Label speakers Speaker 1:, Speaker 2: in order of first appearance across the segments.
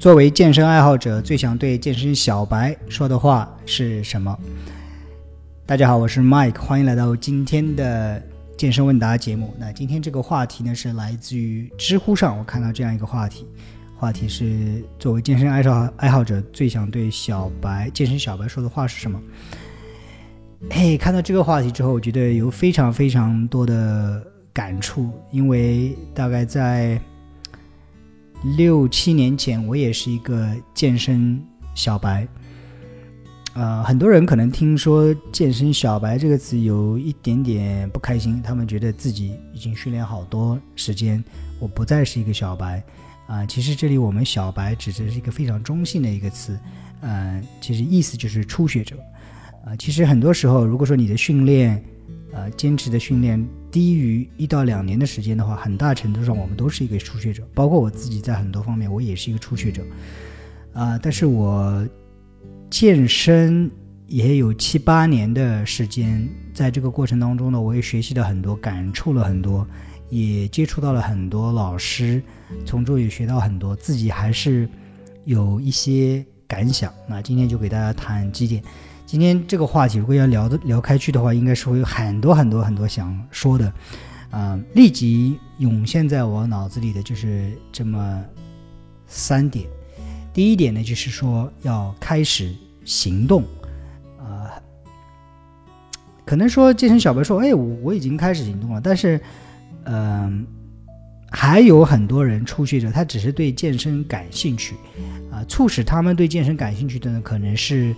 Speaker 1: 作为健身爱好者，最想对健身小白说的话是什么？大家好，我是 Mike，欢迎来到今天的健身问答节目。那今天这个话题呢，是来自于知乎上，我看到这样一个话题，话题是作为健身爱好爱好者，最想对小白健身小白说的话是什么？嘿，看到这个话题之后，我觉得有非常非常多的感触，因为大概在。六七年前，我也是一个健身小白。呃，很多人可能听说“健身小白”这个词有一点点不开心，他们觉得自己已经训练好多时间，我不再是一个小白。啊，其实这里我们“小白”指的是一个非常中性的一个词，呃，其实意思就是初学者。啊，其实很多时候，如果说你的训练，呃，坚持的训练低于一到两年的时间的话，很大程度上我们都是一个初学者，包括我自己在很多方面我也是一个初学者，啊，但是我健身也有七八年的时间，在这个过程当中呢，我也学习了很多，感触了很多，也接触到了很多老师，从中也学到很多，自己还是有一些感想。那今天就给大家谈几点。今天这个话题，如果要聊的聊开去的话，应该是会有很多很多很多想说的，啊，立即涌现在我脑子里的就是这么三点。第一点呢，就是说要开始行动，啊，可能说健身小白说，哎，我我已经开始行动了，但是，嗯。还有很多人初学者，他只是对健身感兴趣，啊，促使他们对健身感兴趣的呢，可能是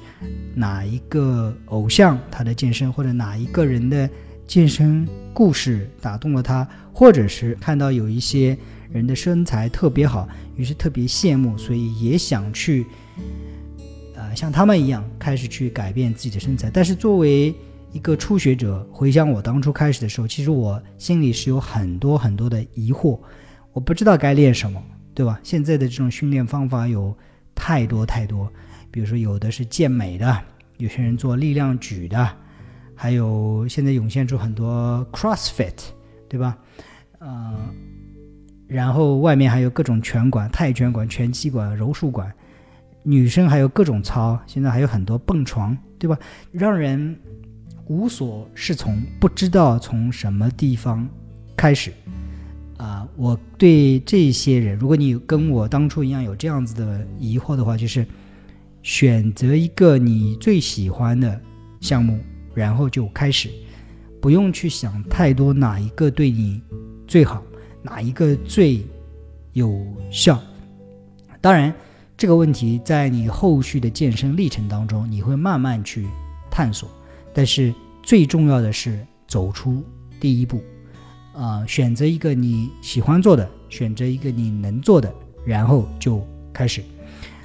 Speaker 1: 哪一个偶像他的健身，或者哪一个人的健身故事打动了他，或者是看到有一些人的身材特别好，于是特别羡慕，所以也想去，呃，像他们一样开始去改变自己的身材。但是作为一个初学者回想我当初开始的时候，其实我心里是有很多很多的疑惑，我不知道该练什么，对吧？现在的这种训练方法有太多太多，比如说有的是健美的，有些人做力量举的，还有现在涌现出很多 CrossFit，对吧？呃，然后外面还有各种拳馆、泰拳馆、拳击馆、柔术馆，女生还有各种操，现在还有很多蹦床，对吧？让人。无所适从，不知道从什么地方开始啊！我对这些人，如果你跟我当初一样有这样子的疑惑的话，就是选择一个你最喜欢的项目，然后就开始，不用去想太多哪一个对你最好，哪一个最有效。当然，这个问题在你后续的健身历程当中，你会慢慢去探索。但是最重要的是走出第一步，啊，选择一个你喜欢做的，选择一个你能做的，然后就开始。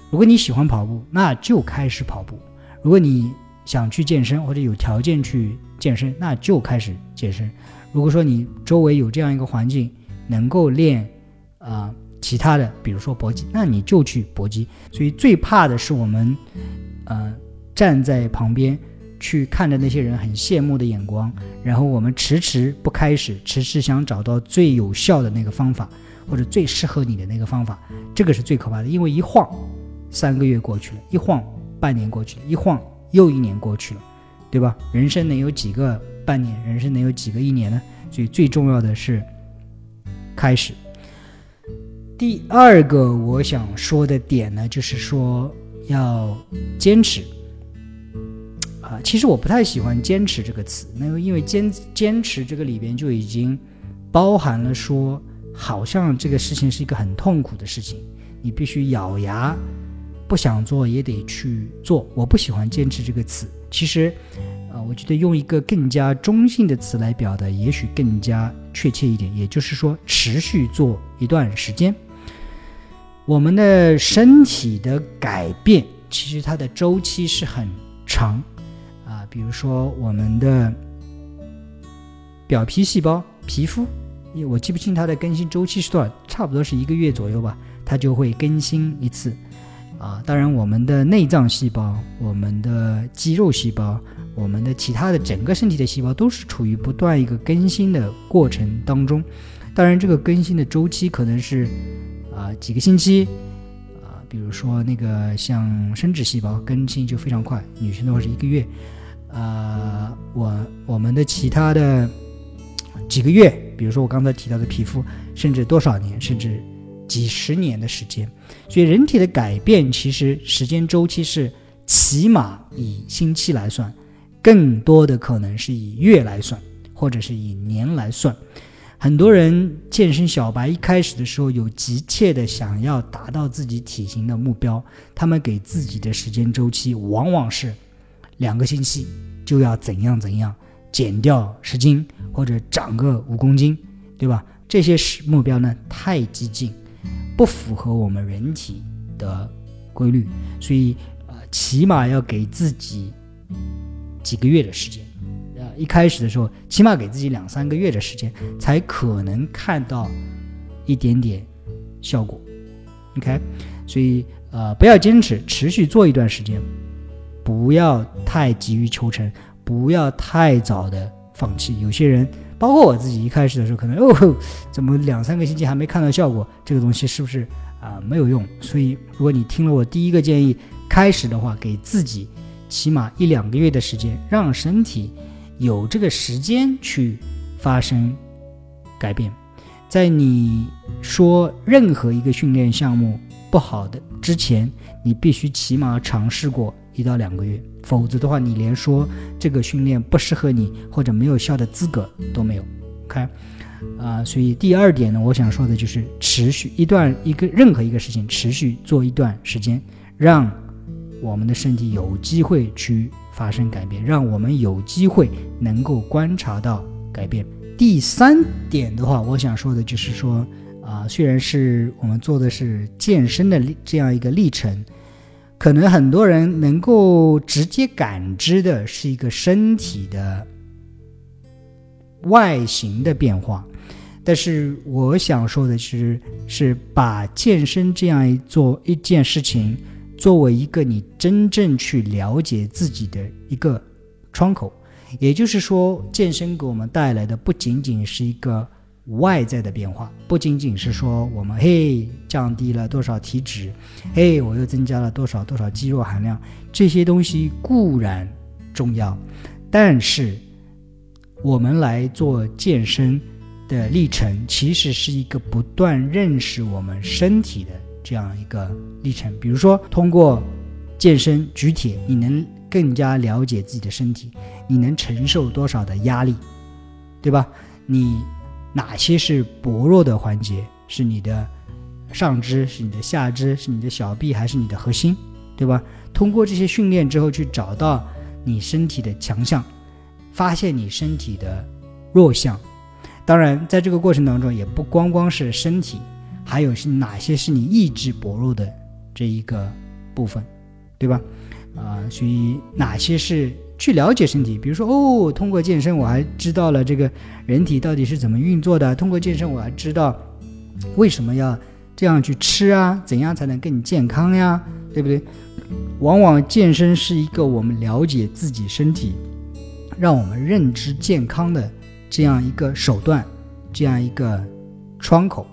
Speaker 1: 如果你喜欢跑步，那就开始跑步；如果你想去健身或者有条件去健身，那就开始健身。如果说你周围有这样一个环境，能够练啊其他的，比如说搏击，那你就去搏击。所以最怕的是我们，呃，站在旁边。去看着那些人很羡慕的眼光，然后我们迟迟不开始，迟迟想找到最有效的那个方法，或者最适合你的那个方法，这个是最可怕的。因为一晃，三个月过去了，一晃半年过去了，一晃又一年过去了，对吧？人生能有几个半年？人生能有几个一年呢？所以最重要的是开始。第二个我想说的点呢，就是说要坚持。啊，其实我不太喜欢“坚持”这个词，那个因为“坚坚持”这个里边就已经包含了说，好像这个事情是一个很痛苦的事情，你必须咬牙不想做也得去做。我不喜欢“坚持”这个词，其实，啊，我觉得用一个更加中性的词来表达，也许更加确切一点，也就是说，持续做一段时间。我们的身体的改变，其实它的周期是很长。比如说我们的表皮细胞、皮肤，我记不清它的更新周期是多少，差不多是一个月左右吧，它就会更新一次。啊，当然我们的内脏细胞、我们的肌肉细胞、我们的其他的整个身体的细胞都是处于不断一个更新的过程当中。当然，这个更新的周期可能是啊几个星期，啊比如说那个像生殖细胞更新就非常快，女生的话是一个月，呃，我我们的其他的几个月，比如说我刚才提到的皮肤，甚至多少年，甚至几十年的时间，所以人体的改变其实时间周期是起码以星期来算，更多的可能是以月来算，或者是以年来算。很多人健身小白一开始的时候有急切的想要达到自己体型的目标，他们给自己的时间周期往往是两个星期就要怎样怎样减掉十斤或者长个五公斤，对吧？这些是目标呢太激进，不符合我们人体的规律，所以呃起码要给自己几个月的时间。呃一开始的时候，起码给自己两三个月的时间，才可能看到一点点效果。OK，所以呃，不要坚持，持续做一段时间，不要太急于求成，不要太早的放弃。有些人，包括我自己，一开始的时候可能哦，怎么两三个星期还没看到效果？这个东西是不是啊没有用？所以，如果你听了我第一个建议，开始的话，给自己起码一两个月的时间，让身体。有这个时间去发生改变，在你说任何一个训练项目不好的之前，你必须起码尝试过一到两个月，否则的话，你连说这个训练不适合你或者没有效的资格都没有。OK，啊，所以第二点呢，我想说的就是持续一段一个任何一个事情持续做一段时间，让我们的身体有机会去。发生改变，让我们有机会能够观察到改变。第三点的话，我想说的就是说，啊，虽然是我们做的是健身的这样一个历程，可能很多人能够直接感知的是一个身体的外形的变化，但是我想说的是，是把健身这样一做一件事情。作为一个你真正去了解自己的一个窗口，也就是说，健身给我们带来的不仅仅是一个外在的变化，不仅仅是说我们嘿降低了多少体脂，嘿我又增加了多少多少肌肉含量，这些东西固然重要，但是我们来做健身的历程，其实是一个不断认识我们身体的。这样一个历程，比如说通过健身举铁，你能更加了解自己的身体，你能承受多少的压力，对吧？你哪些是薄弱的环节？是你的上肢，是你的下肢，是你的小臂，还是你的核心，对吧？通过这些训练之后，去找到你身体的强项，发现你身体的弱项。当然，在这个过程当中，也不光光是身体。还有是哪些是你意志薄弱的这一个部分，对吧？啊，所以哪些是去了解身体？比如说，哦，通过健身我还知道了这个人体到底是怎么运作的。通过健身我还知道为什么要这样去吃啊？怎样才能更健康呀？对不对？往往健身是一个我们了解自己身体，让我们认知健康的这样一个手段，这样一个窗口。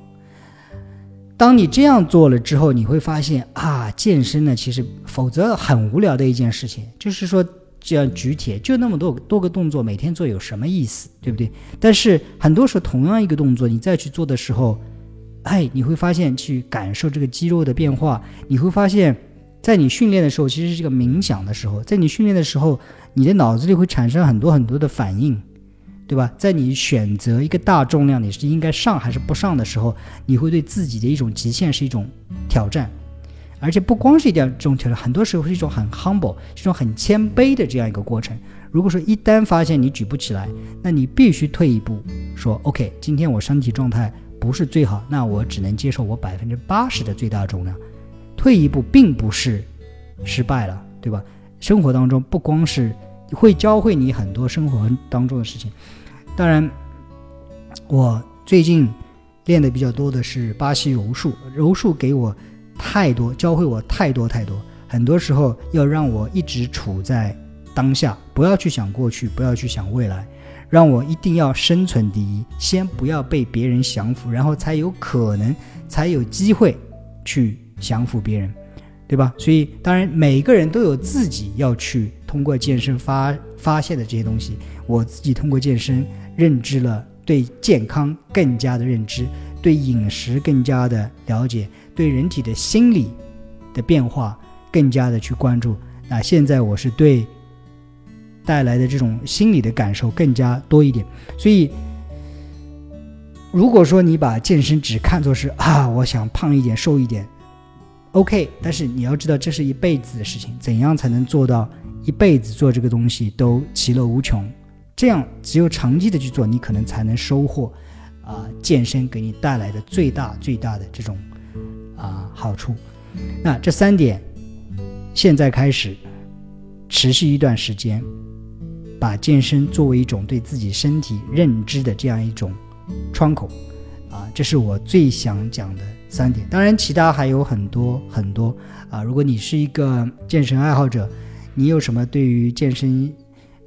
Speaker 1: 当你这样做了之后，你会发现啊，健身呢，其实否则很无聊的一件事情，就是说这样举铁就那么多多个动作，每天做有什么意思，对不对？但是很多时候同样一个动作，你再去做的时候，哎，你会发现去感受这个肌肉的变化，你会发现在你训练的时候，其实是这个冥想的时候，在你训练的时候，你的脑子里会产生很多很多的反应。对吧？在你选择一个大重量，你是应该上还是不上的时候，你会对自己的一种极限是一种挑战，而且不光是一点这种挑战，很多时候是一种很 humble，一种很谦卑的这样一个过程。如果说一旦发现你举不起来，那你必须退一步，说 OK，今天我身体状态不是最好，那我只能接受我百分之八十的最大重量。退一步并不是失败了，对吧？生活当中不光是。会教会你很多生活当中的事情。当然，我最近练的比较多的是巴西柔术。柔术给我太多，教会我太多太多。很多时候要让我一直处在当下，不要去想过去，不要去想未来，让我一定要生存第一，先不要被别人降服，然后才有可能，才有机会去降服别人。对吧？所以当然每个人都有自己要去通过健身发发现的这些东西。我自己通过健身认知了对健康更加的认知，对饮食更加的了解，对人体的心理的变化更加的去关注。那现在我是对带来的这种心理的感受更加多一点。所以，如果说你把健身只看作是啊，我想胖一点、瘦一点。OK，但是你要知道，这是一辈子的事情。怎样才能做到一辈子做这个东西都其乐无穷？这样只有长期的去做，你可能才能收获啊健身给你带来的最大最大的这种啊好处。那这三点，现在开始持续一段时间，把健身作为一种对自己身体认知的这样一种窗口啊，这是我最想讲的。三点，当然其他还有很多很多啊！如果你是一个健身爱好者，你有什么对于健身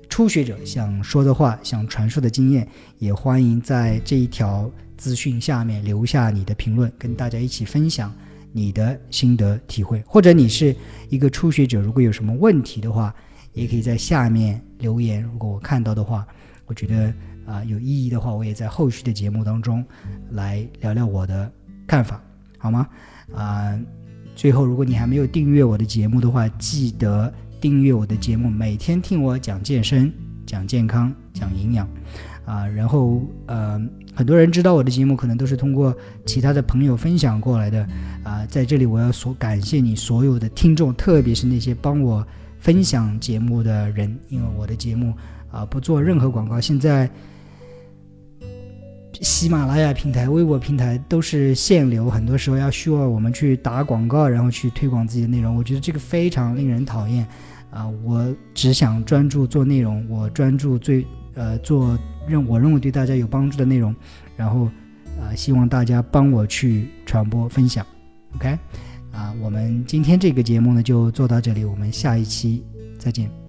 Speaker 1: 初学者想说的话、想传授的经验，也欢迎在这一条资讯下面留下你的评论，跟大家一起分享你的心得体会。或者你是一个初学者，如果有什么问题的话，也可以在下面留言。如果我看到的话，我觉得啊有意义的话，我也在后续的节目当中来聊聊我的看法。好吗？啊，最后，如果你还没有订阅我的节目的话，记得订阅我的节目，每天听我讲健身、讲健康、讲营养，啊，然后呃，很多人知道我的节目，可能都是通过其他的朋友分享过来的，啊，在这里我要所感谢你所有的听众，特别是那些帮我分享节目的人，因为我的节目啊不做任何广告，现在。喜马拉雅平台、微博平台都是限流，很多时候要需要我们去打广告，然后去推广自己的内容。我觉得这个非常令人讨厌啊！我只想专注做内容，我专注最呃做认我认为对大家有帮助的内容，然后啊希望大家帮我去传播分享。OK，啊，我们今天这个节目呢就做到这里，我们下一期再见。